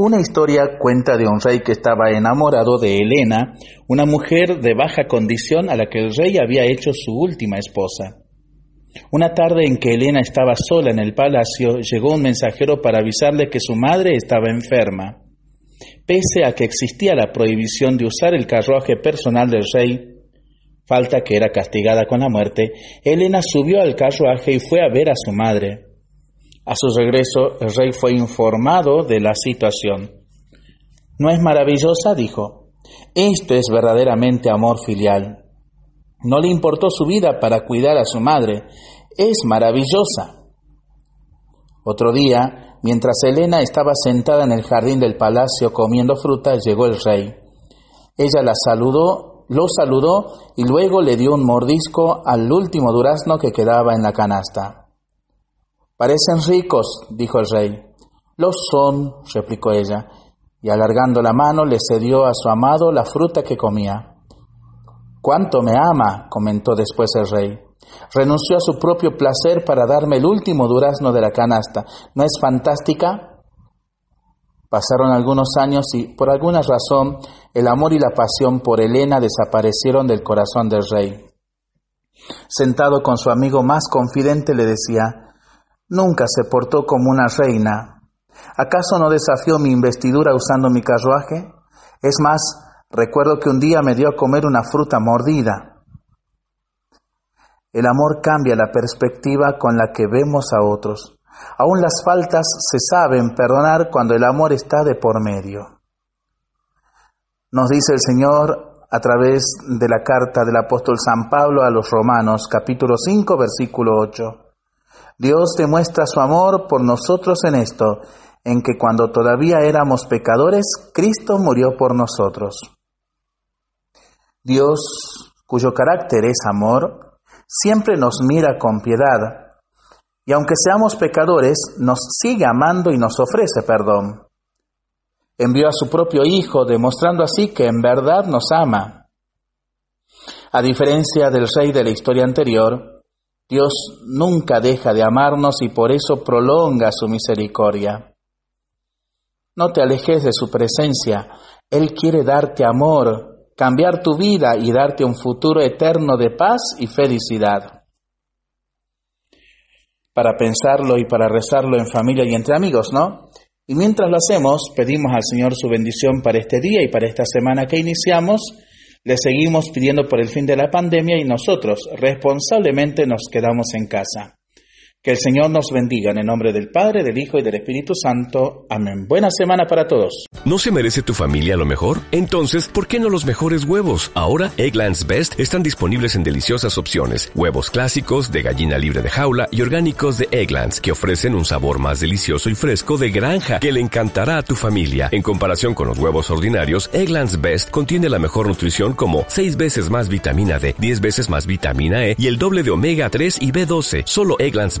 Una historia cuenta de un rey que estaba enamorado de Helena, una mujer de baja condición a la que el rey había hecho su última esposa. Una tarde en que Helena estaba sola en el palacio, llegó un mensajero para avisarle que su madre estaba enferma. Pese a que existía la prohibición de usar el carruaje personal del rey, falta que era castigada con la muerte, Helena subió al carruaje y fue a ver a su madre. A su regreso, el rey fue informado de la situación. ¿No es maravillosa? dijo. Esto es verdaderamente amor filial. No le importó su vida para cuidar a su madre. Es maravillosa. Otro día, mientras Helena estaba sentada en el jardín del palacio comiendo fruta, llegó el rey. Ella la saludó, lo saludó y luego le dio un mordisco al último durazno que quedaba en la canasta. Parecen ricos, dijo el rey. Lo son, replicó ella, y alargando la mano le cedió a su amado la fruta que comía. ¿Cuánto me ama? comentó después el rey. Renunció a su propio placer para darme el último durazno de la canasta. ¿No es fantástica? Pasaron algunos años y, por alguna razón, el amor y la pasión por Helena desaparecieron del corazón del rey. Sentado con su amigo más confidente le decía, Nunca se portó como una reina. ¿Acaso no desafió mi investidura usando mi carruaje? Es más, recuerdo que un día me dio a comer una fruta mordida. El amor cambia la perspectiva con la que vemos a otros. Aún las faltas se saben perdonar cuando el amor está de por medio. Nos dice el Señor a través de la carta del apóstol San Pablo a los Romanos, capítulo 5, versículo 8. Dios demuestra su amor por nosotros en esto, en que cuando todavía éramos pecadores, Cristo murió por nosotros. Dios, cuyo carácter es amor, siempre nos mira con piedad, y aunque seamos pecadores, nos sigue amando y nos ofrece perdón. Envió a su propio Hijo, demostrando así que en verdad nos ama. A diferencia del rey de la historia anterior, Dios nunca deja de amarnos y por eso prolonga su misericordia. No te alejes de su presencia. Él quiere darte amor, cambiar tu vida y darte un futuro eterno de paz y felicidad. Para pensarlo y para rezarlo en familia y entre amigos, ¿no? Y mientras lo hacemos, pedimos al Señor su bendición para este día y para esta semana que iniciamos. Le seguimos pidiendo por el fin de la pandemia y nosotros responsablemente nos quedamos en casa. Que el Señor nos bendiga en el nombre del Padre, del Hijo y del Espíritu Santo. Amén. Buena semana para todos. ¿No se merece tu familia lo mejor? Entonces, ¿por qué no los mejores huevos? Ahora, Egglands Best están disponibles en deliciosas opciones. Huevos clásicos, de gallina libre de jaula y orgánicos de Egglands, que ofrecen un sabor más delicioso y fresco de granja que le encantará a tu familia. En comparación con los huevos ordinarios, Egglands Best contiene la mejor nutrición como 6 veces más vitamina D, 10 veces más vitamina E y el doble de omega 3 y B12. Solo Egglands